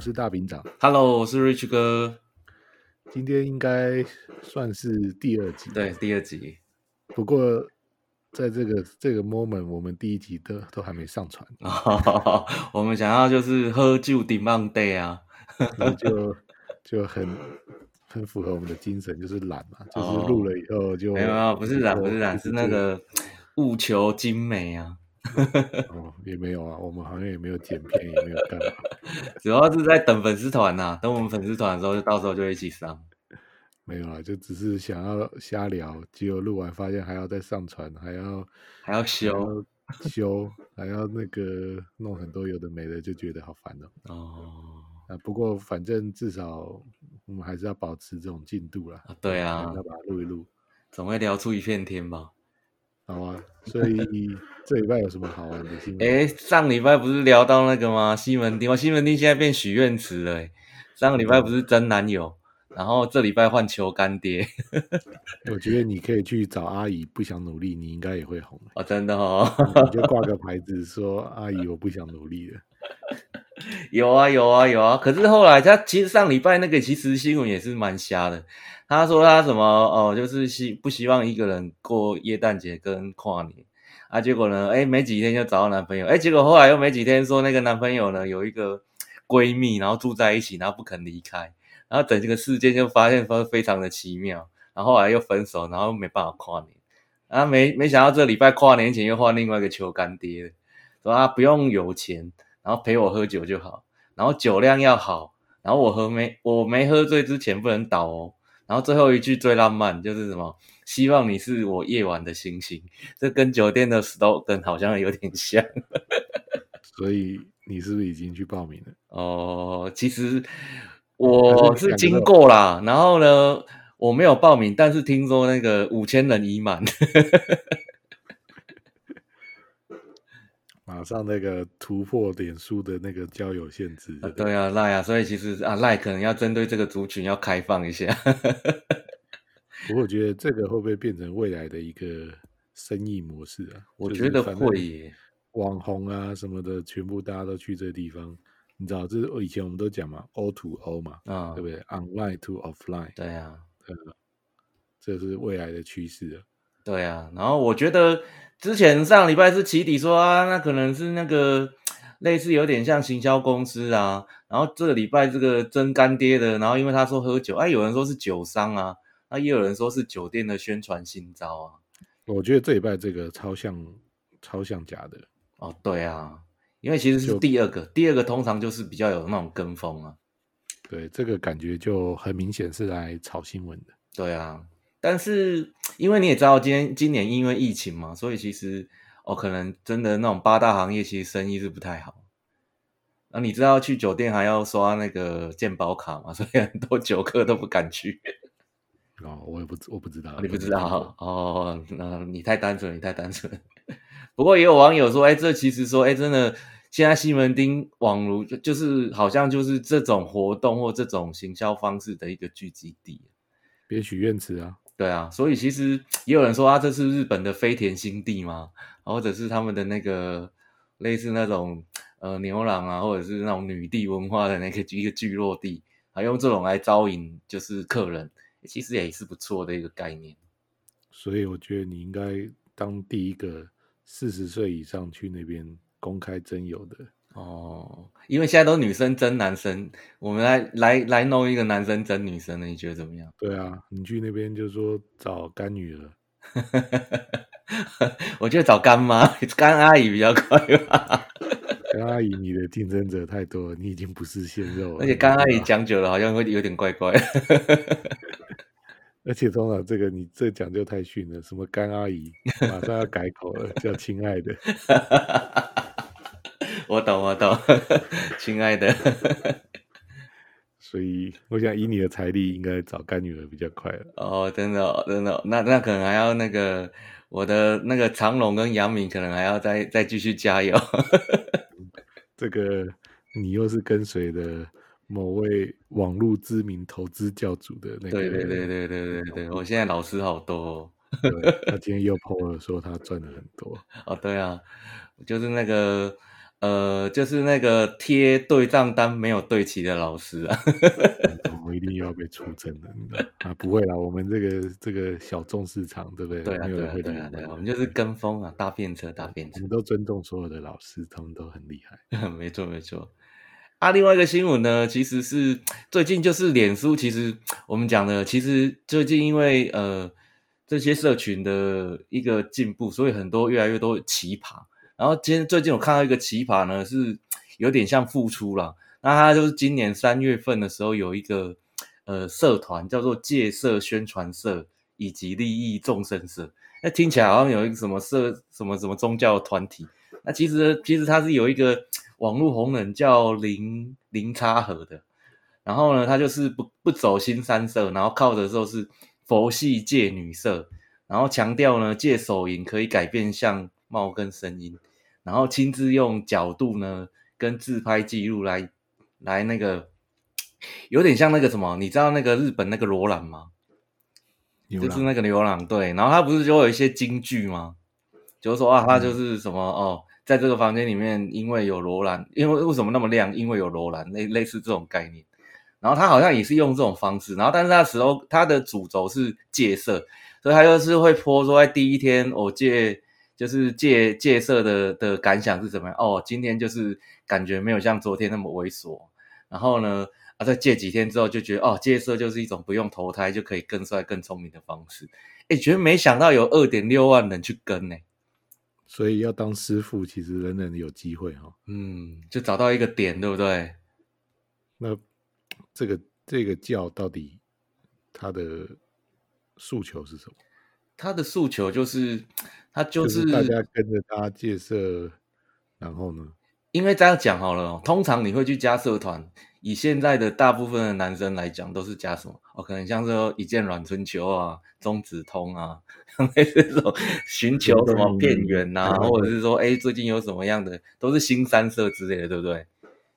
我是大饼长。Hello，我是 Rich 哥。今天应该算是第二集，对，第二集。不过在这个这个 moment，我们第一集都都还没上传。我们想要就是喝酒 demand day 啊，就就很很符合我们的精神，就是懒嘛，就是录了以后就没有，不是懒，不是懒，是那个务求精美啊。哦，也没有啊，我们好像也没有剪片，也没有干嘛，主要是在等粉丝团呐，等我们粉丝团的时候，就到时候就一起上。没有啊，就只是想要瞎聊，结果录完发现还要再上传，还要还要修修，还要那个弄很多有的没的，就觉得好烦哦。哦，啊，不过反正至少我们还是要保持这种进度啦。对啊，要把它录一录，总会聊出一片天吧。好啊，所以这礼拜有什么好玩的新闻？哎，上礼拜不是聊到那个吗？西门町，西门町现在变许愿池了。哎，上个礼拜不是真男友，然后这礼拜换求干爹。我觉得你可以去找阿姨，不想努力，你应该也会红。哦，真的哦，你就挂个牌子说阿姨，我不想努力了。有啊，有啊，有啊。可是后来他其实上礼拜那个其实新闻也是蛮瞎的。他说他什么哦，就是希不希望一个人过耶诞节跟跨年啊？结果呢，哎，没几天就找到男朋友，哎，结果后来又没几天说那个男朋友呢有一个闺蜜，然后住在一起，然后不肯离开，然后整这个事件就发现说非常的奇妙，然后后来又分手，然后没办法跨年，啊，没没想到这礼拜跨年前又换另外一个求干爹，说他不用有钱，然后陪我喝酒就好，然后酒量要好，然后我喝没我没喝醉之前不能倒哦。然后最后一句最浪漫就是什么？希望你是我夜晚的星星。这跟酒店的 slogan 好像有点像。所以你是不是已经去报名了？哦，其实我是经过啦。然后呢，我没有报名，但是听说那个五千人已满。马上那个突破脸书的那个交友限制对，对啊，赖啊，所以其实啊，赖可能要针对这个族群要开放一下。不过我觉得这个会不会变成未来的一个生意模式啊？我觉得会耶，网红啊什么的，全部大家都去这个地方。你知道，这是以前我们都讲嘛，O to O 嘛，啊、哦，对不对？Online to Offline，对啊，对啊，这是未来的趋势啊。对啊，然后我觉得。之前上礼拜是起底说啊，那可能是那个类似有点像行销公司啊，然后这个礼拜这个真干爹的，然后因为他说喝酒，哎，有人说是酒商啊，那也有人说是酒店的宣传新招啊。我觉得这礼拜这个超像超像假的哦，对啊，因为其实是第二个，第二个通常就是比较有那种跟风啊。对，这个感觉就很明显是来炒新闻的。对啊。但是，因为你也知道，今天今年因为疫情嘛，所以其实哦，可能真的那种八大行业其实生意是不太好。那你知道去酒店还要刷那个健保卡嘛？所以很多酒客都不敢去。哦，我也不我不知道，你不知道哦？那你太单纯，你太单纯。不过也有网友说，哎，这其实说，哎，真的，现在西门町网如就是好像就是这种活动或这种行销方式的一个聚集地。别许愿池啊！对啊，所以其实 也有人说啊，这是日本的飞田新地吗？或者是他们的那个类似那种呃牛郎啊，或者是那种女帝文化的那个一个聚落地，还用这种来招引就是客人，其实也是不错的一个概念。所以我觉得你应该当第一个四十岁以上去那边公开征友的。哦，因为现在都女生争男生，我们来来来弄一个男生争女生的，你觉得怎么样？对啊，你去那边就说找干女儿，我觉得找干妈、干阿姨比较快吧。干阿姨，你的竞争者太多了，你已经不是鲜肉了。而且干阿姨讲久了，好像会有点怪怪。而且通常这个你这讲究太逊了，什么干阿姨，马上要改口了，叫亲爱的。我懂，我懂，亲爱的。所以，我想以你的财力，应该找干女儿比较快了。哦，真的、哦，真的、哦，那那可能还要那个我的那个长龙跟杨敏，可能还要再再继续加油。这个你又是跟随的某位网络知名投资教主的那个？对对对对对对对，我现在老师好多、哦。他今天又 po 了说他赚了很多。哦，对啊，就是那个。呃，就是那个贴对账单没有对齐的老师啊，我一定要被出征的啊！不会啦，我们这个这个小众市场，对不对？对啊，对啊，对啊，对啊，我们就是跟风啊，搭便车，搭便车。我们都尊重所有的老师，他们都很厉害。没错，没错。啊，另外一个新闻呢，其实是最近就是脸书，其实我们讲的，其实最近因为呃这些社群的一个进步，所以很多越来越多奇葩。然后今天最近我看到一个奇葩呢，是有点像复出了。那他就是今年三月份的时候有一个呃社团叫做戒色宣传社以及利益众生社。那听起来好像有一个什么社什么什么宗教团体。那其实其实他是有一个网络红人叫林林差和的。然后呢，他就是不不走新三色，然后靠的时候是佛系戒女色，然后强调呢戒手淫可以改变相貌跟声音。然后亲自用角度呢，跟自拍记录来来那个，有点像那个什么，你知道那个日本那个罗兰吗？就是那个牛郎，对。然后他不是就有一些金句吗？就是说啊，他就是什么、嗯、哦，在这个房间里面，因为有罗兰，因为为什么那么亮？因为有罗兰，类类似这种概念。然后他好像也是用这种方式，然后但是那时候他的主轴是戒色，所以他就是会 po 说在第一天我戒。就是戒戒色的的感想是怎么样？哦，今天就是感觉没有像昨天那么猥琐。然后呢，啊，再戒几天之后就觉得，哦，戒色就是一种不用投胎就可以更帅、更聪明的方式。哎，觉得没想到有二点六万人去跟呢。所以要当师傅，其实人人有机会哈、哦。嗯，就找到一个点，对不对？那这个这个教到底他的诉求是什么？他的诉求就是，他就是，就是大家跟着他戒色，然后呢？因为这样讲好了，通常你会去加社团，以现在的大部分的男生来讲，都是加什么？哦，可能像说一见阮春秋啊、中指通啊，类似这种寻求什么片源呐，或者是说，哎，最近有什么样的，都是新三色之类的，对不对？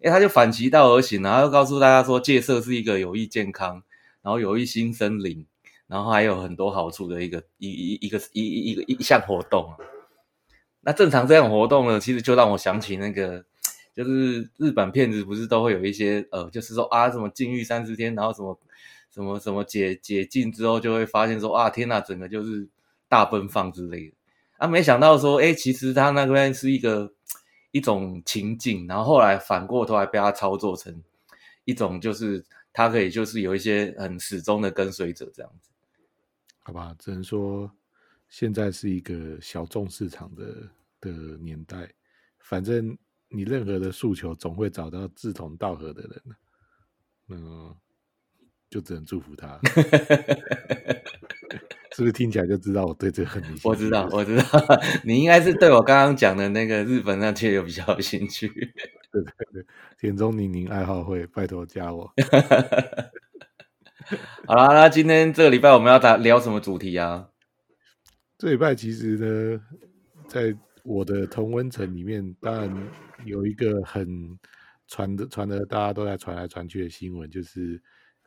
哎，他就反其道而行，然后又告诉大家说，戒色是一个有益健康，然后有益新生灵。然后还有很多好处的一个一一一个一一个一项活动啊，那正常这样活动呢，其实就让我想起那个，就是日本片子不是都会有一些呃，就是说啊什么禁欲三十天，然后什么什么什么解解禁之后，就会发现说啊天呐，整个就是大奔放之类的啊，没想到说哎，其实他那边是一个一种情境，然后后来反过头来被他操作成一种，就是他可以就是有一些很始终的跟随者这样子。好吧，只能说现在是一个小众市场的的年代。反正你任何的诉求，总会找到志同道合的人。嗯，就只能祝福他。是不是听起来就知道我对这个很迷？我知道，我知道，你应该是对我刚刚讲的那个日本那些有比较有兴趣。对对对，田中宁宁爱好会，拜托加我。好啦，那今天这个礼拜我们要打聊什么主题啊？这礼拜其实呢，在我的同温层里面，当然有一个很传的传的，大家都在传来传去的新闻，就是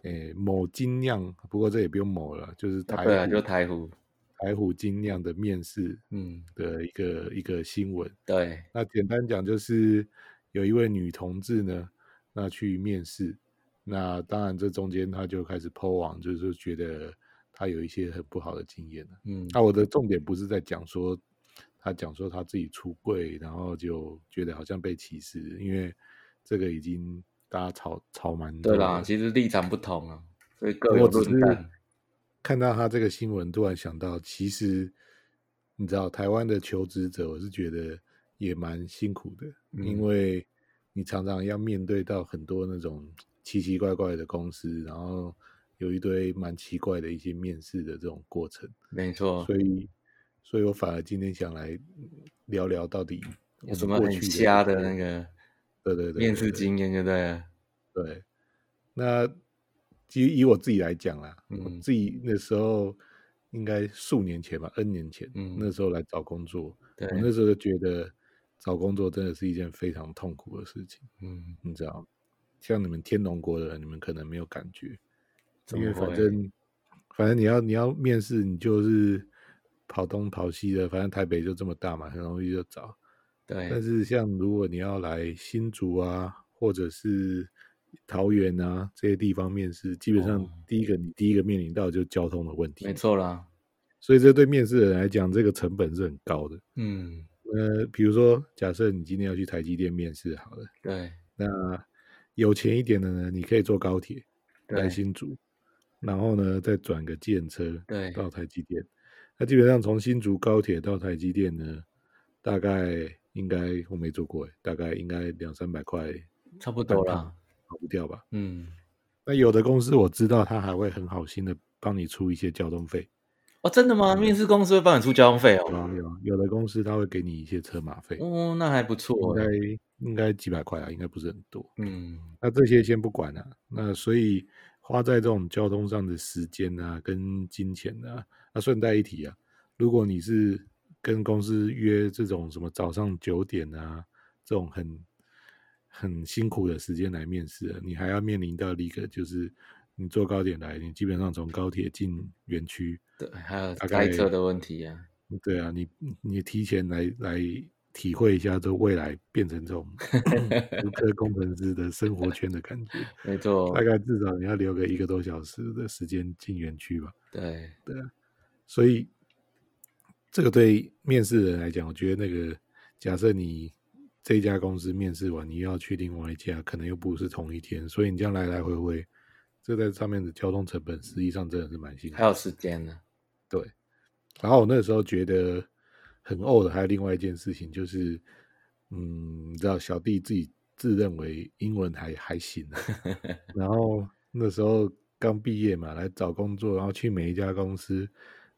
诶某精酿，不过这也不用某了，就是台、啊、对啊，就台虎台虎精酿的面试，嗯的一个、嗯、一个新闻。对，那简单讲就是有一位女同志呢，那去面试。那当然，这中间他就开始 po 网，就是觉得他有一些很不好的经验。嗯，那我的重点不是在讲说他讲说他自己出柜，然后就觉得好像被歧视，因为这个已经大家吵吵蛮多。对啦，其实立场不同啊，所以各有论断。看到他这个新闻，突然想到，其实你知道台湾的求职者，我是觉得也蛮辛苦的，嗯，因为你常常要面对到很多那种。奇奇怪怪的公司，然后有一堆蛮奇怪的一些面试的这种过程，没错。所以，所以我反而今天想来聊聊到底有什么很瞎的那个对对对，面试经验对不。对，对那其实以我自己来讲啦，嗯、我自己那时候应该数年前吧，N 年前，嗯，那时候来找工作，对，我那时候就觉得找工作真的是一件非常痛苦的事情。嗯，你知道，像你们天龙国的人，你们可能没有感觉，因为反正反正你要你要面试，你就是跑东跑西的，反正台北就这么大嘛，很容易就找。对，但是像如果你要来新竹啊，或者是桃园啊这些地方面试，基本上第一个、哦、你第一个面临到就是交通的问题。没错啦，所以这对面试的人来讲，这个成本是很高的。嗯，呃，比如说假设你今天要去台积电面试好了，对，那有钱一点的呢，你可以坐高铁来新竹，然后呢再转个建车对到台积电。那基本上从新竹高铁到台积电呢，大概。应该我没坐过，大概应该两三百块，差不多啦，跑不掉吧？嗯，那有的公司我知道，他还会很好心的帮你出一些交通费。哦，真的吗？嗯、面试公司会帮你出交通费哦？有有，有的公司他会给你一些车马费。哦，那还不错，应该应该几百块啊，应该不是很多。嗯，那这些先不管了、啊。那所以花在这种交通上的时间啊，跟金钱啊，那顺带一提啊，如果你是。跟公司约这种什么早上九点啊，这种很很辛苦的时间来面试，你还要面临到一个就是你坐高铁来，你基本上从高铁进园区，对，还有开车的问题啊，对啊，你你提前来来体会一下，这未来变成这种 无科工程师的生活圈的感觉，没错，大概至少你要留个一个多小时的时间进园区吧，对对啊，所以。这个对面试人来讲，我觉得那个假设你这一家公司面试完，你又要去另外一家，可能又不是同一天，所以你这样来来回回，这在上面的交通成本实际上真的是蛮辛苦。还有时间呢，对。然后我那时候觉得很呕的，还有另外一件事情就是，嗯，你知道小弟自己自认为英文还还行，然后那时候刚毕业嘛，来找工作，然后去每一家公司。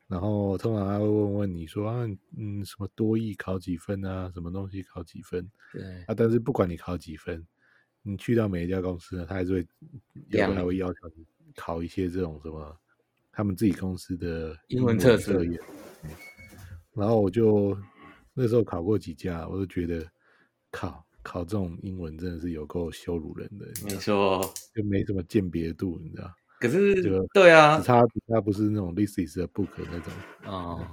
然后通常他会问问你说啊，嗯，什么多益考几分啊？什么东西考几分？对啊，但是不管你考几分，你去到每一家公司呢，他还是会要求你考一些这种什么他们自己公司的英文测试。然后我就那时候考过几家，我就觉得考考这种英文真的是有够羞辱人的，没错，就没什么鉴别度，你知道。可是，对啊，只差只差不是那种 This is a book 那种哦，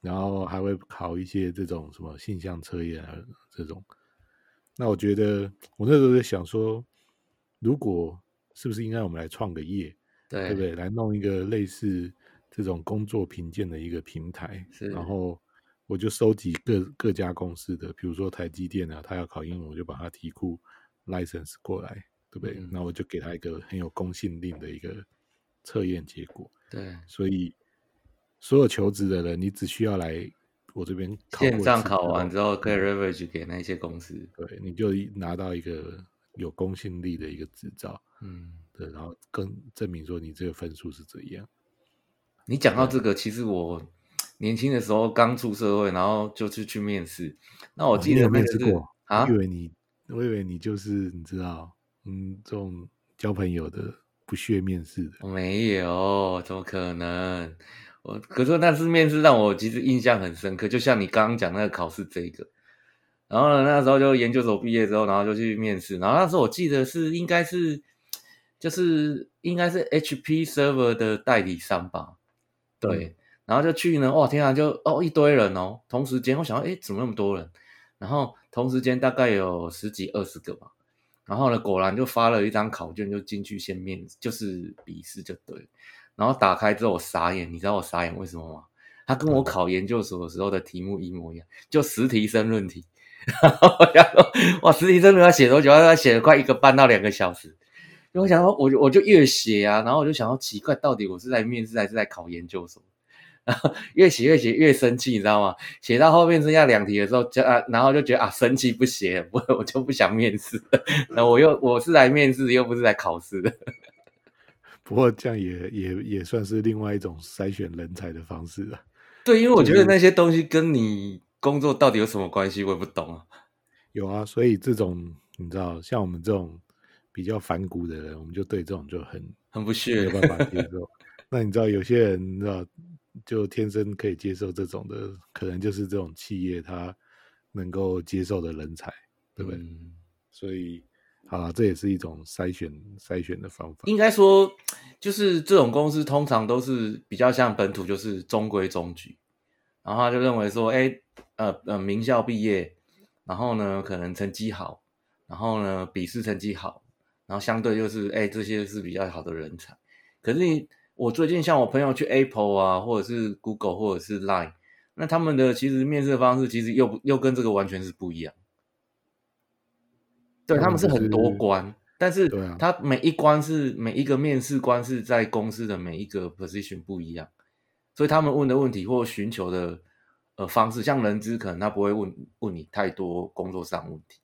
然后还会考一些这种什么性向测验啊这种。那我觉得我那时候在想说，如果是不是应该我们来创个业，对，对不对？来弄一个类似这种工作评鉴的一个平台，然后我就收集各各家公司的，比如说台积电啊，他要考英文，我就把他题库 license 过来。对不对？那、嗯、我就给他一个很有公信力的一个测验结果。对，所以所有求职的人，你只需要来我这边线上考完之后，可以 leverage 给那些公司。对，你就拿到一个有公信力的一个执照。嗯，对，然后更证明说你这个分数是怎样。你讲到这个，其实我年轻的时候刚出社会，然后就是去面试。那我记得、那个、面试过啊？我以为你，我以为你就是你知道。嗯，这种交朋友的不屑面试的，没有，怎么可能？我可是那次面试让我其实印象很深刻，就像你刚刚讲那个考试这个。然后呢，那时候就研究所毕业之后，然后就去面试。然后那时候我记得是应该是，就是应该是 HP server 的代理商吧？对。嗯、然后就去呢，哇，天啊，就哦一堆人哦，同时间我想说，哎，怎么那么多人？然后同时间大概有十几二十个吧。然后呢，果然就发了一张考卷，就进去先面，就是笔试就对。然后打开之后我傻眼，你知道我傻眼为什么吗？他跟我考研究所的时候的题目一模一样，就十题申论题。然 后我想说，哇，十题申论要写多久？他写了快一个半到两个小时。因为我想说，我就我就越写啊，然后我就想要奇怪，到底我是在面试还是在考研究所？然后越写越写越生气，你知道吗？写到后面剩下两题的时候，就啊，然后就觉得啊，生气不写，我我就不想面试了。那我又我是来面试，又不是来考试的。不过这样也也也算是另外一种筛选人才的方式了。对，因为我觉得那些东西跟你工作到底有什么关系，我也不懂啊。有啊，所以这种你知道，像我们这种比较反骨的人，我们就对这种就很很不屑，没有办法接 受。那你知道，有些人你知道，就天生可以接受这种的，可能就是这种企业他能够接受的人才，对不对？嗯、所以，好了，这也是一种筛选筛选的方法。应该说，就是这种公司通常都是比较像本土，就是中规中矩。然后他就认为说，哎，呃呃，名校毕业，然后呢，可能成绩好，然后呢，笔试成绩好，然后相对就是，哎，这些是比较好的人才。可是你，我最近像我朋友去 Apple 啊，或者是 Google 或者是 Line，那他们的其实面试的方式其实又又跟这个完全是不一样。对，他们是很多关，嗯、但是他每一关是每一个面试官是在公司的每一个 position 不一样。所以他们问的问题或寻求的呃方式，像人资可能他不会问问你太多工作上问题，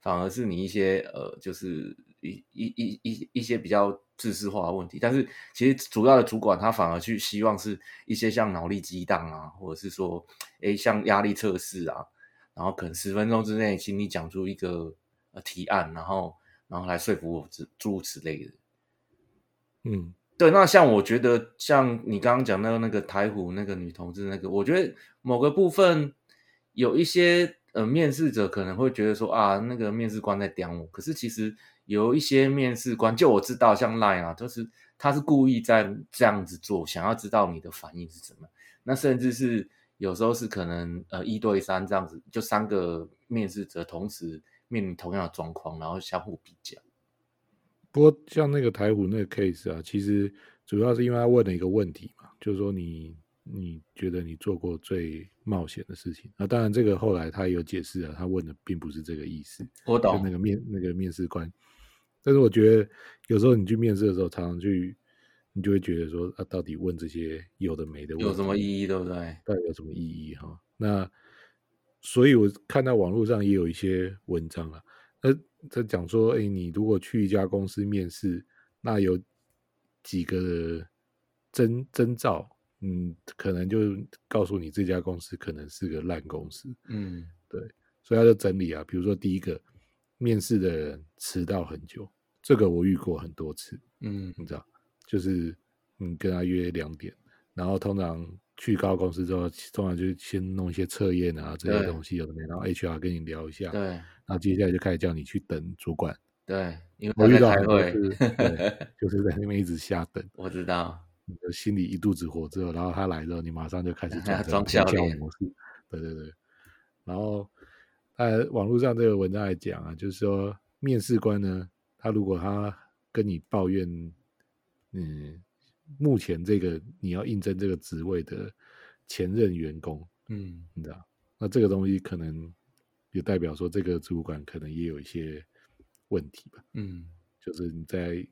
反而是你一些呃就是一一一一一些比较自私化的问题。但是其实主要的主管他反而去希望是一些像脑力激荡啊，或者是说诶像压力测试啊，然后可能十分钟之内请你讲出一个呃提案，然后然后来说服我之诸如此类的，嗯。对，那像我觉得，像你刚刚讲那个那个台虎那个女同志那个，我觉得某个部分有一些呃面试者可能会觉得说啊，那个面试官在刁我。可是其实有一些面试官，就我知道像 Line 啊，就是他是故意在这样子做，想要知道你的反应是什么。那甚至是有时候是可能呃一对三这样子，就三个面试者同时面临同样的状况，然后相互比较。不过像那个台虎那个 case 啊，其实主要是因为他问了一个问题嘛，就是说你你觉得你做过最冒险的事情？那当然这个后来他也有解释啊，他问的并不是这个意思。我懂。那个面那个面试官，但是我觉得有时候你去面试的时候，常常去你就会觉得说啊，到底问这些有的没的，有什么意义，对不对？到底有什么意义哈？那所以我看到网络上也有一些文章啊。呃，在讲说，哎，你如果去一家公司面试，那有几个征征兆，嗯，可能就告诉你这家公司可能是个烂公司，嗯，对，所以他就整理啊，比如说第一个，面试的人迟到很久，这个我遇过很多次，嗯，你知道，就是你跟他约两点，然后通常去高公司之后，通常就先弄一些测验啊这些东西有的没，然后 HR 跟你聊一下，对。然后接下来就开始叫你去等主管，对，因为我遇到很多次，对，就是在那边一直瞎等。我知道，你的心里一肚子火之后，然后他来之后，你马上就开始 装笑脸模式。对对对，然后呃，网络上这个文章来讲啊，就是说面试官呢，他如果他跟你抱怨，嗯，目前这个你要应征这个职位的前任员工，嗯，你知道，那这个东西可能。也代表说，这个主管可能也有一些问题吧。嗯，就是你在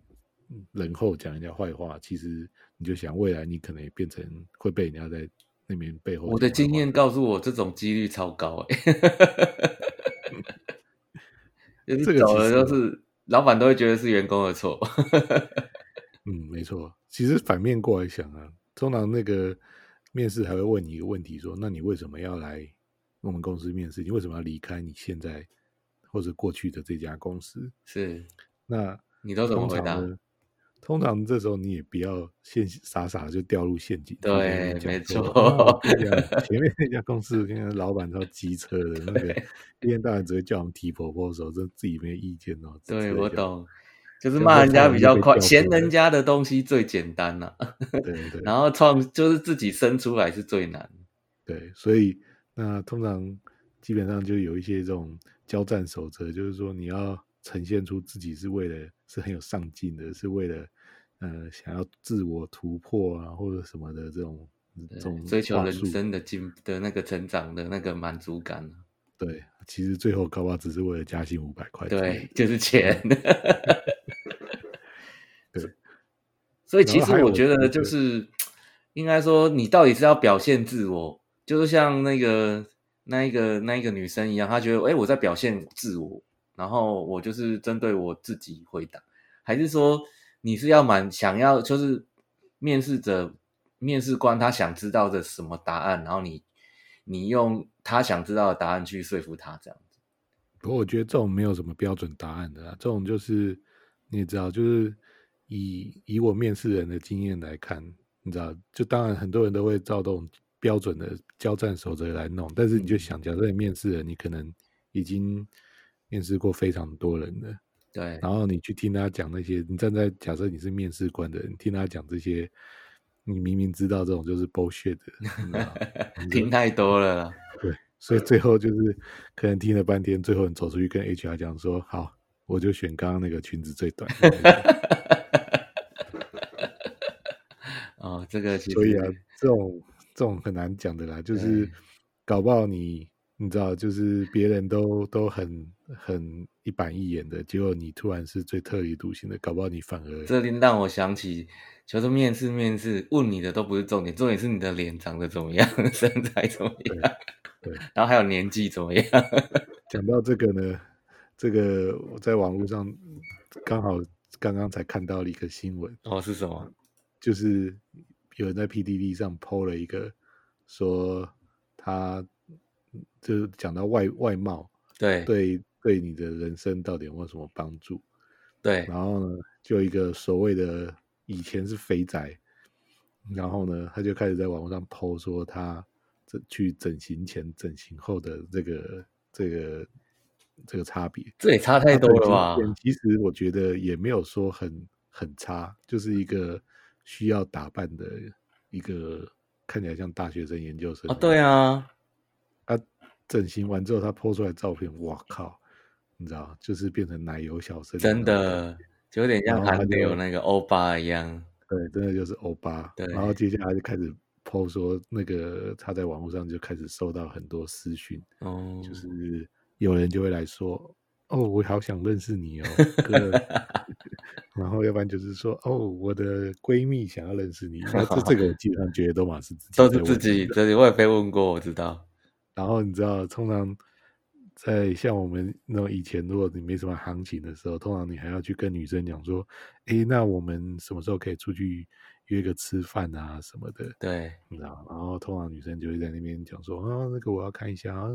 人后讲人家坏话，其实你就想未来你可能也变成会被人家在那边背后。我的经验告诉我，这种几率超高哎。就是走了，就是老板都会觉得是员工的错。嗯，没错。其实反面过来想啊，通常那个面试还会问你一个问题，说：那你为什么要来？我们公司面试，你为什么要离开你现在或者过去的这家公司？是，那你都怎么回答？通常这时候你也不要陷傻傻就掉入陷阱。对，没错。前面那家公司现在老板超机车的，那个一天到晚只会叫我们提 proposal，这自己没意见哦。对，我懂，就是骂人家比较快，嫌人家的东西最简单了。对 对。然后创就是自己生出来是最难。对，所以。那通常基本上就有一些这种交战守则，就是说你要呈现出自己是为了是很有上进的，是为了呃想要自我突破啊或者什么的这种这种追求人生的进的那个成长的那个满足感。对，其实最后高巴只是为了加薪五百块。对，就是钱。对，所以其实我觉得就是应该说，你到底是要表现自我。就是像那个那一个那一个女生一样，她觉得哎，我在表现自我，然后我就是针对我自己回答，还是说你是要蛮想要，就是面试者、面试官他想知道的什么答案，然后你你用他想知道的答案去说服他这样子。不过我觉得这种没有什么标准答案的啦，这种就是你也知道，就是以以我面试人的经验来看，你知道，就当然很多人都会照这种标准的交战守则来弄，但是你就想，假设你面试人，你可能已经面试过非常多人的，对，然后你去听他讲那些，你站在假设你是面试官的人，听他讲这些，你明明知道这种就是 bullshit 的，听太多了啦。对。所以最后就是可能听了半天，最后你走出去跟 HR 讲说：“好，我就选刚刚那个裙子最短。”哦，这个所以啊，这种这种很难讲的啦，就是搞不好你你知道，就是别人都都很很一板一眼的，结果你突然是最特立独行的，搞不好你反而这令让我想起，就是面试面试问你的都不是重点，重点是你的脸长得怎么样，身材怎么样。对，然后还有年纪怎么样？讲到这个呢，这个我在网络上刚好刚刚才看到了一个新闻哦，是什么？就是有人在 PDD 上 PO 了一个，说他就是讲到外外貌，对对对，你的人生到底有没有什么帮助？对，然后呢，就一个所谓的以前是肥宅，然后呢，他就开始在网络上 PO 说他。去整形前、整形后的这个、这个、这个差别，这也差太多了吧？其实我觉得也没有说很很差，就是一个需要打扮的一个看起来像大学生、研究生啊。对啊，他整形完之后，他 po 出来照片，哇靠！你知道，就是变成奶油小生，真的就有点像韩流那个欧巴一样。对，真的就是欧巴。对，然后接下来就开始。PO 说那个他在网络上就开始收到很多私讯，哦，就是有人就会来说，哦，我好想认识你哦，哥，然后要不然就是说，哦，我的闺蜜想要认识你，然后这这个我基本上觉得都嘛是自己，都是自己，这里我也被问过，我知道。然后你知道，通常在像我们那种以前，如果你没什么行情的时候，通常你还要去跟女生讲说，诶，那我们什么时候可以出去？约个吃饭啊什么的，对，你知道，然后通常女生就会在那边讲说，啊，那个我要看一下啊，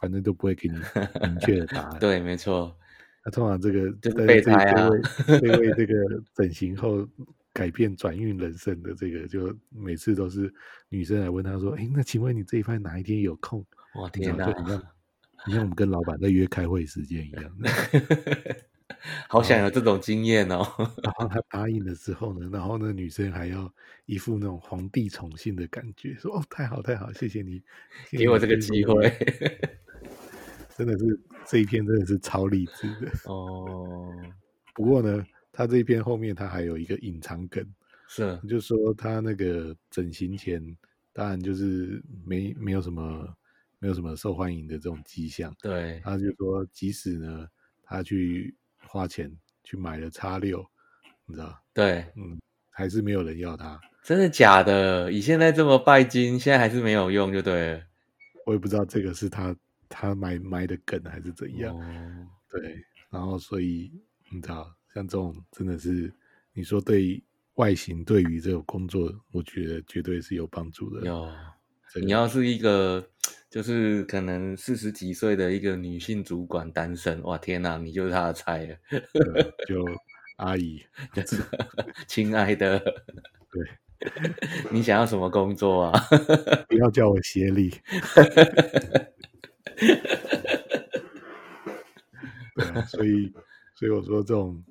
反正都不会给你明确的答 案。对，没错。那通常这个就是备胎啊，这位 这个整形后改变转运人生的这个，就每次都是女生来问他说，哎，那请问你这一番哪一天有空？哇，天哪！你像我们跟老板在约开会时间一样。好想有这种经验哦。然后他答应了之后呢，然后呢，女生还要一副那种皇帝宠幸的感觉，说：“哦，太好太好，谢谢你，谢谢你给我这个机会。”真的是这一篇真的是超励志的 哦。不过呢，他这一篇后面他还有一个隐藏梗，是就说他那个整形前，当然就是没没有什么没有什么受欢迎的这种迹象。对，他就说，即使呢，他去。花钱去买了叉六，你知道？对，嗯，还是没有人要他。真的假的？以现在这么拜金，现在还是没有用，就对了。我也不知道这个是他他埋埋的梗还是怎样。哦。对，然后所以你知道，像这种真的是，你说对外形对于这个工作，我觉得绝对是有帮助的。有，你要是一个。就是可能四十几岁的一个女性主管单身，哇天哪，你就是她的菜了，就阿姨，就是亲爱的，对，你想要什么工作啊？不要叫我协力。对啊，所以所以我说这种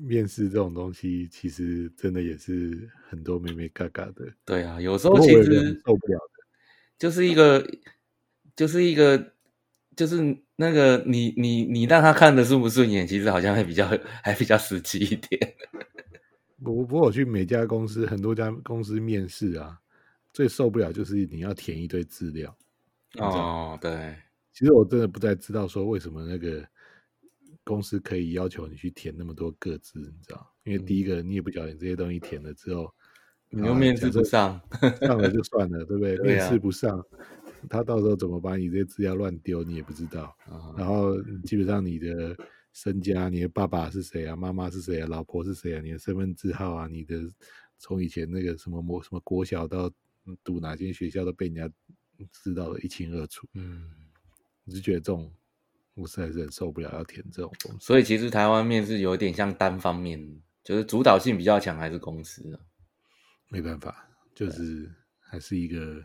面试这种东西，其实真的也是很多妹妹嘎嘎的。对啊，有时候其实受不了的，就是一个。就是一个，就是那个你你你让他看的顺不顺眼，其实好像还比较还比较实际一点。不不过我去每家公司，很多家公司面试啊，最受不了就是你要填一堆资料。哦，对。其实我真的不太知道说为什么那个公司可以要求你去填那么多个字，你知道？因为第一个你也不晓得你这些东西填了之后，你又面试不上，上了就算了，对不对？对啊，面试不上。他到时候怎么把你这些资料乱丢，你也不知道。Uh. 然后基本上你的身家，你的爸爸是谁啊？妈妈是谁啊？老婆是谁啊？你的身份证号啊？你的从以前那个什么模什么国小到读哪间学校都被人家知道的一清二楚。嗯，我就觉得这种我实在是很受不了要填这种东西。所以其实台湾面试有点像单方面，就是主导性比较强，还是公司啊？没办法，就是还是一个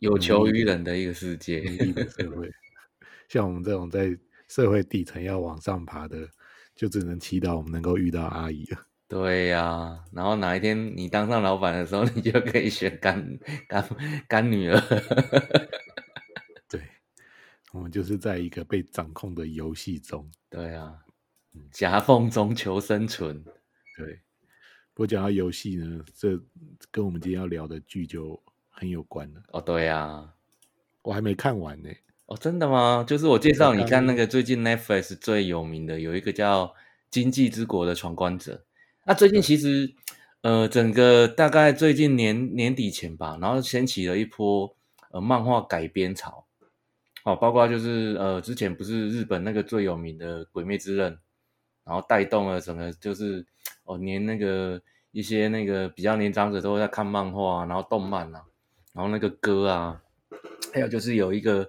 有求于人的一个世界，社会。像我们这种在社会底层要往上爬的，就只能祈祷我们能够遇到阿姨了。对呀、啊，然后哪一天你当上老板的时候，你就可以选干干干女儿。对，我们就是在一个被掌控的游戏中。对啊，夹缝中求生存。对，不过讲到游戏呢，这跟我们今天要聊的剧就很有关了。哦，对啊，我还没看完呢。哦，真的吗？就是我介绍你看那个最近 Netflix 最有名的有一个叫《经济之国的闯关者》。那最近其实，呃，整个大概最近年年底前吧，然后掀起了一波呃漫画改编潮，哦，包括就是呃之前不是日本那个最有名的《鬼灭之刃》，然后带动了整个就是哦连那个一些那个比较年长者都会在看漫画，然后动漫啊，然后那个歌啊，还有就是有一个。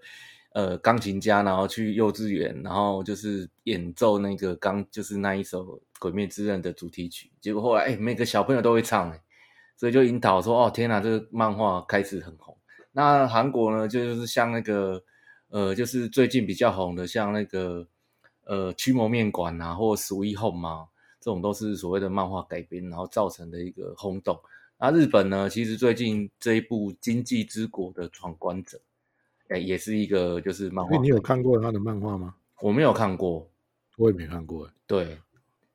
呃，钢琴家，然后去幼稚园，然后就是演奏那个钢，就是那一首《鬼灭之刃》的主题曲。结果后来，哎，每个小朋友都会唱，哎，所以就引导说，哦，天哪，这个漫画开始很红。那韩国呢，就是像那个，呃，就是最近比较红的，像那个，呃，驱魔面馆啊，或 Sweet Home 啊，这种都是所谓的漫画改编，然后造成的一个轰动。那日本呢，其实最近这一部《经济之国的闯关者》。哎，也是一个就是漫画。你有看过他的漫画吗？我没有看过，我也没看过。对，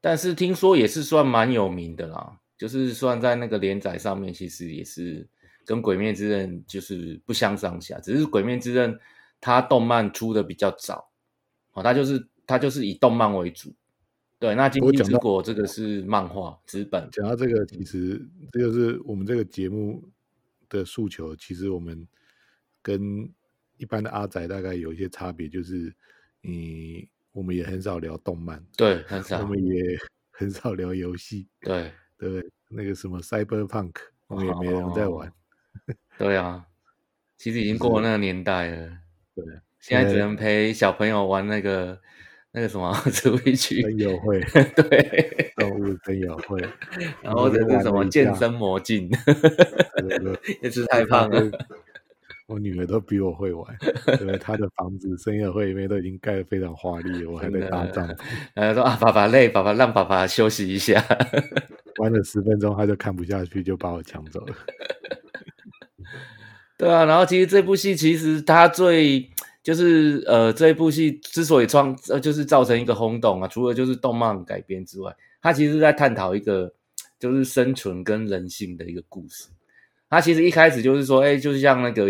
但是听说也是算蛮有名的啦，就是算在那个连载上面，其实也是跟《鬼灭之刃》就是不相上下。只是《鬼灭之刃》它动漫出的比较早，哦，它就是它就是以动漫为主。对，那《今际之国》这个是漫画纸本。讲到这个，其实这就是我们这个节目的诉求。其实我们跟一般的阿宅大概有一些差别，就是，你，我们也很少聊动漫，对，很少，我们也很少聊游戏，对，对，那个什么 Cyberpunk，我们也没人在玩，哦，对啊，其实已经过了那个年代了，对，现在只能陪小朋友玩那个那个什么 Switch 森友会，对，动物朋友会，然后这是什么健身魔镜，也是太胖了。我女儿都比我会玩，对，她的房子生友会里面都已经盖得非常华丽，我还在搭帐 篷。然后说啊，爸爸累，爸爸让爸爸休息一下。玩了十分钟，他就看不下去，就把我抢走了。对啊，然后其实这部戏其实它最就是呃，这部戏之所以创呃就是造成一个轰动啊，除了就是动漫改编之外，它其实是在探讨一个就是生存跟人性的一个故事。它其实一开始就是说，哎，就是像那个。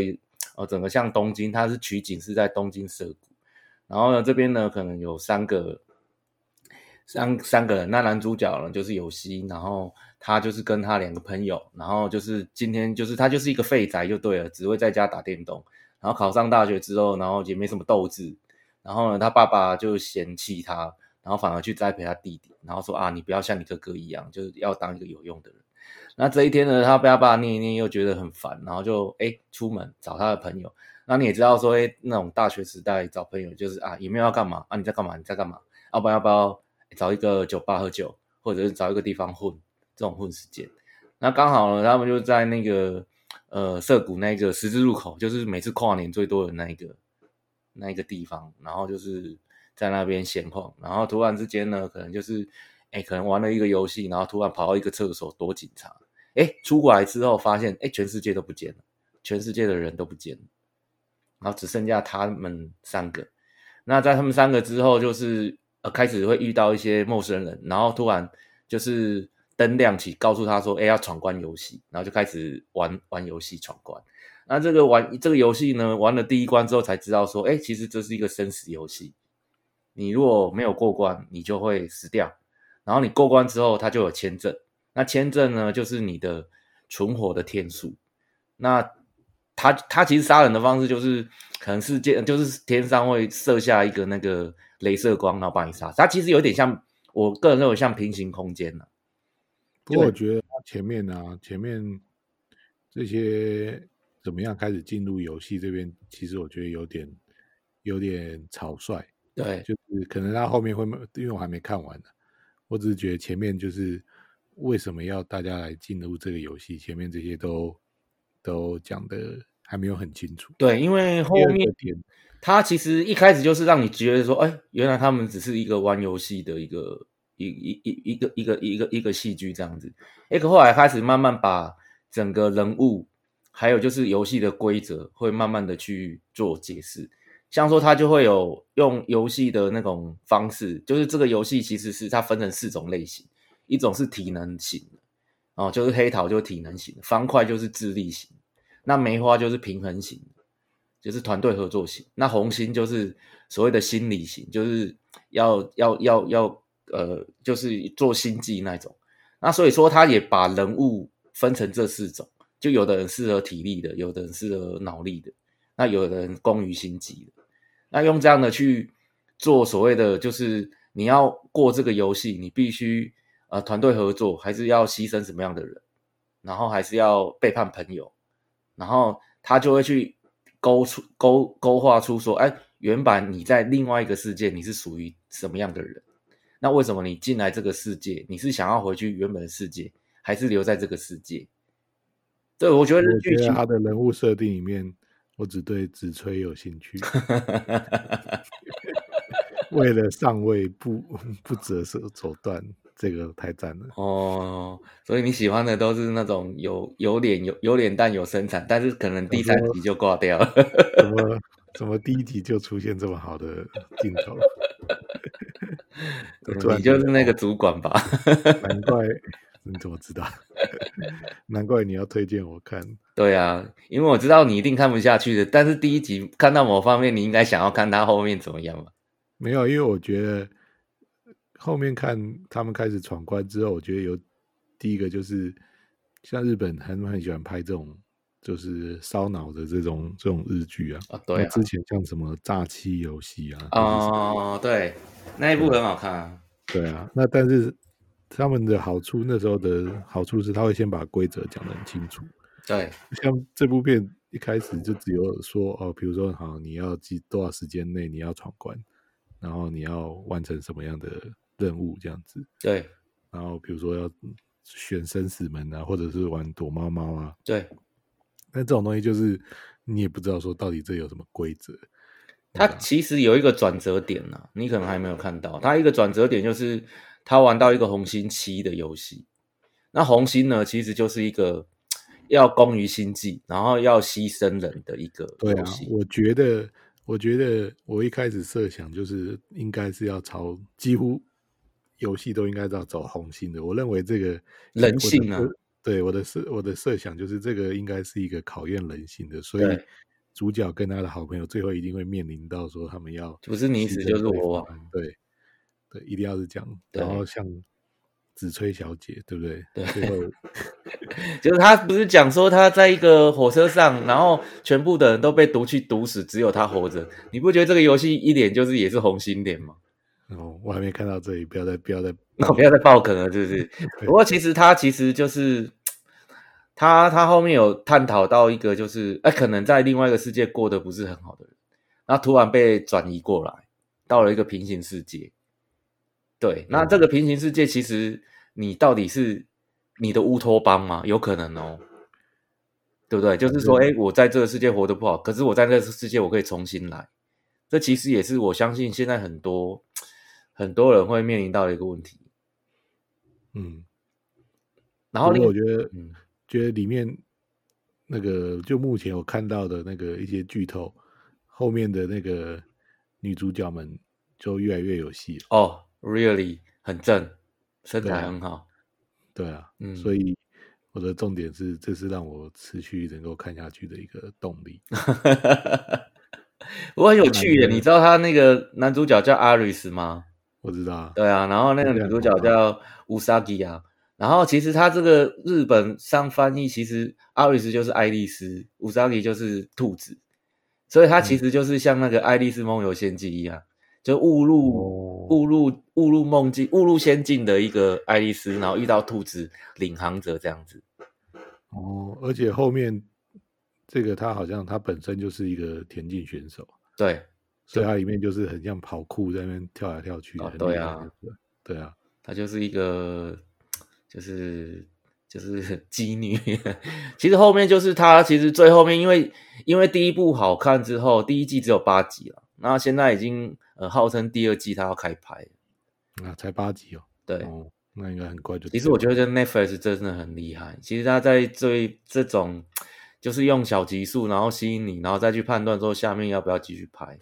哦，整个像东京，它是取景是在东京涩谷，然后呢，这边呢可能有三个三三个人，那男主角呢就是有希，然后他就是跟他两个朋友，然后就是今天就是他就是一个废宅就对了，只会在家打电动，然后考上大学之后，然后也没什么斗志，然后呢他爸爸就嫌弃他，然后反而去栽培他弟弟，然后说啊，你不要像你哥哥一样，就是要当一个有用的人。那这一天呢，他被他爸念一念，又觉得很烦，然后就哎出门找他的朋友。那你也知道说，哎那种大学时代找朋友就是啊，也没有要干嘛啊，你在干嘛？你在干嘛？要不要不要找一个酒吧喝酒，或者是找一个地方混这种混时间？那刚好呢，他们就在那个呃涩谷那个十字路口，就是每次跨年最多的那一个那一个地方，然后就是在那边闲逛，然后突然之间呢，可能就是哎可能玩了一个游戏，然后突然跑到一个厕所躲警察。哎，出过来之后发现，哎，全世界都不见了，全世界的人都不见了，然后只剩下他们三个。那在他们三个之后，就是呃开始会遇到一些陌生人，然后突然就是灯亮起，告诉他说，哎，要闯关游戏，然后就开始玩玩游戏闯关。那这个玩这个游戏呢，玩了第一关之后才知道说，哎，其实这是一个生死游戏。你如果没有过关，你就会死掉。然后你过关之后，他就有签证。那签证呢，就是你的存活的天数。那他他其实杀人的方式就是，可能是天就是天上会射下一个那个镭射光，然后把你杀。他其实有点像，我个人认为像平行空间呢、不过我觉得前面呢、啊，前面这些怎么样开始进入游戏这边，其实我觉得有点有点草率。对，就是可能他后面会，因为我还没看完呢，我只是觉得前面就是为什么要大家来进入这个游戏，前面这些都都讲的还没有很清楚。对，因为后面他其实一开始就是让你觉得说，哎，原来他们只是一个玩游戏的一个一一一一个一个一个一个戏剧这样子，哎，可后来开始慢慢把整个人物。还有就是游戏的规则会慢慢的去做解释，像说他就会有用游戏的那种方式，就是这个游戏其实是它分成四种类型，一种是体能型的，哦，就是黑桃就是体能型，方块就是智力型，那梅花就是平衡型，就是团队合作型，那红心就是所谓的心理型，就是要要要要呃，就是做心计那种，那所以说他也把人物分成这四种。就有的人适合体力的，有的人适合脑力的，那有的人攻于心计的。那用这样的去做所谓的，就是你要过这个游戏，你必须呃团队合作，还是要牺牲什么样的人，然后还是要背叛朋友，然后他就会去勾出勾勾画出说，哎，原版你在另外一个世界，你是属于什么样的人？那为什么你进来这个世界，你是想要回去原本的世界，还是留在这个世界？对，我觉得是剧情。他的人物设定里面，我只对子吹有兴趣。为了上位不不择手手段，这个太赞了。哦，所以你喜欢的都是那种有有脸有有脸蛋有身材，但是可能第三集就挂掉了。怎么怎么第一集就出现这么好的镜头？你就是那个主管吧？难怪。你怎么知道？难怪你要推荐我看。对啊，因为我知道你一定看不下去的。但是第一集看到某方面，你应该想要看他后面怎么样吧？没有，因为我觉得后面看他们开始闯关之后，我觉得有第一个就是像日本他们很喜欢拍这种就是烧脑的这种这种日剧啊。啊，对啊。之前像什么诈欺游戏啊。哦，对，那一部很好看啊。对啊，那但是。他们的好处，那时候的好处是，他会先把规则讲得很清楚。对，像这部片一开始就只有说哦，比如说好，你要记多少时间内你要闯关，然后你要完成什么样的任务这样子。对，然后比如说要选生死门啊，或者是玩躲猫猫啊。对，但这种东西就是你也不知道说到底这有什么规则。它其实有一个转折点呢、啊，你可能还没有看到。它一个转折点就是。他玩到一个红心七的游戏，那红心呢，其实就是一个要攻于心计，然后要牺牲人的一个游戏。对啊，我觉得，我觉得我一开始设想就是应该是要朝几乎游戏都应该要走红心的。我认为这个人性啊，对我的设我的设想就是这个应该是一个考验人性的，所以主角跟他的好朋友最后一定会面临到说他们要不是你死就是我亡，对。对，一定要是这样。然后像子吹小姐，对不对？对，最后就是他不是讲说他在一个火车上，然后全部的人都被毒气毒死，只有他活着。你不觉得这个游戏一点就是也是红心脸吗？哦，我还没看到这里，不要再不要再不要再爆梗了，是不是？不过其实他其实就是他他后面有探讨到一个，就是哎，可能在另外一个世界过得不是很好的人，然后突然被转移过来，到了一个平行世界。对，那这个平行世界其实你到底是你的乌托邦吗？有可能哦，对不对？就是说，哎，我在这个世界活得不好，可是我在这个世界我可以重新来。这其实也是我相信现在很多很多人会面临到的一个问题。嗯，然后我觉得，嗯，觉得里面那个就目前我看到的那个一些剧透，后面的那个女主角们就越来越有戏了哦。Really 很正，身材很好，对啊，嗯，所以我的重点是，这是让我持续能够看下去的一个动力。我很有趣耶，你知道他那个男主角叫阿瑞斯吗？我知道，对啊，然后那个女主角叫乌萨基啊，然后其实他这个日本上翻译，其实阿瑞斯就是爱丽丝，乌萨里就是兔子，所以他其实就是像那个《爱丽丝梦游仙境》一样。就误入误入误入梦境误入仙境的一个爱丽丝，然后遇到兔子领航者这样子。哦，而且后面这个他好像他本身就是一个田径选手。对，所以他里面就是很像跑酷在那边跳来跳去。哦，对啊，对啊，他就是一个就是就是 妓女。其实后面就是他，其实最后面因为因为第一部好看之后，第一季只有八集了，那现在已经呃号称第二季他要开拍。啊，才八集哦。对。哦那应该很快就。其实我觉得 Netflix 真的很厉害。其实他在这这种，就是用小集数，然后吸引你，然后再去判断说下面要不要继续拍，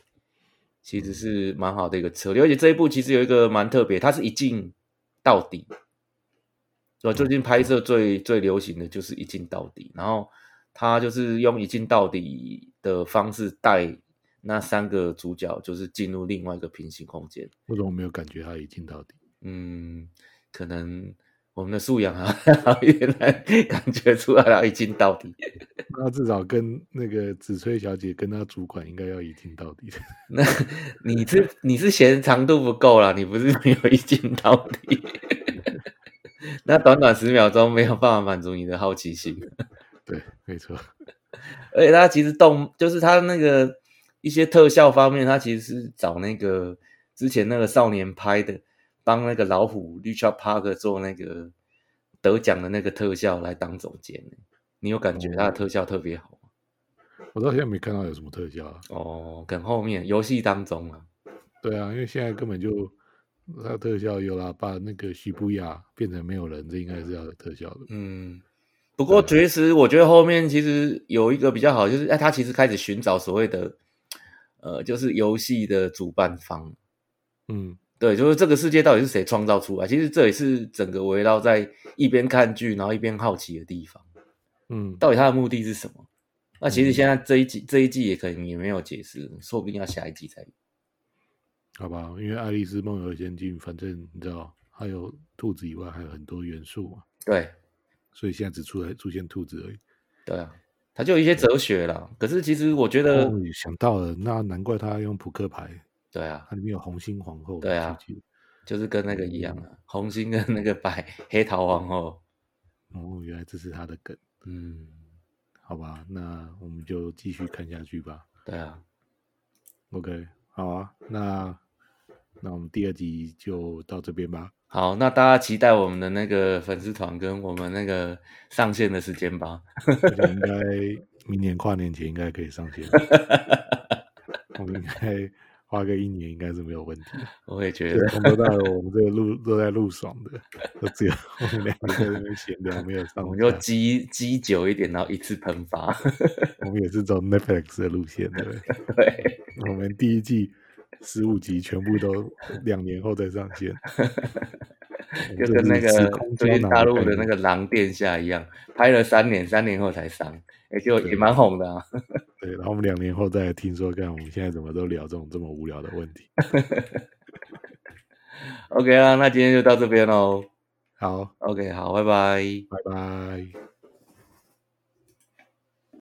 其实是蛮好的一个策略。而且这一部其实有一个蛮特别，它是一镜到底。我最近拍摄最最流行的就是一镜到底，然后他就是用一镜到底的方式带那三个主角，就是进入另外一个平行空间。为什么没有感觉他一镜到底？嗯。可能我们的素养啊，好一点来感觉出来了，一镜到底。那至少跟那个子崔小姐跟她主管应该要一镜到底。那你是你是嫌长度不够啦，你不是没有一镜到底。那短短十秒钟没有办法满足你的好奇心。对，没错。而且他其实动就是他那个一些特效方面，他其实是找那个之前那个少年拍的。帮那个老虎 Richard Parker 做那个得奖的那个特效来当总监，你有感觉他的特效特别好吗？我到现在没看到有什么特效啊。哦，跟后面游戏当中啊。对啊，因为现在根本就他特效有啦，把那个许不亚变成没有人，这应该是要有特效的。嗯，不过其实，我觉得后面其实有一个比较好，就是哎，他其实开始寻找所谓的呃，就是游戏的主办方。嗯。对，就是这个世界到底是谁创造出来？其实这也是整个围绕在一边看剧，然后一边好奇的地方。嗯，到底他的目的是什么？那其实现在这一季、嗯、这一季也可能也没有解释，说不定要下一季才有。好吧，因为《爱丽丝梦游仙境》，反正你知道，还有兔子以外还有很多元素嘛。对，所以现在只出来出现兔子而已。对啊，它就有一些哲学啦。可是其实我觉得，哦、想到了，那难怪他用扑克牌。对啊，它里面有红心皇后。对啊，就是跟那个一样啊，嗯、红心跟那个白黑桃皇后。哦，原来这是他的梗。嗯，好吧，那我们就继续看下去吧。对啊，OK，好啊，那那我们第二集就到这边吧。好，那大家期待我们的那个粉丝团跟我们那个上线的时间吧。应该 明年跨年前应该可以上线。我们应该。花个一年应该是没有问题。我也觉得，从头到尾 我们这个录都在路爽的，都只有我们两个在那边闲聊，没有上。我们就积积久一点，然后一次喷发。我们也是走 Netflix 的路线，对不对？对。我们第一季十五集全部都两年后再上线，就跟那个最近大陆的那个《狼殿下》一样，拍了三年，三年后才上。也就也蛮红的啊，对，然后我们两年后再听说，看我们现在怎么都聊这种这么无聊的问题。OK 啊，那今天就到这边喽。好，OK，好，拜拜，拜拜。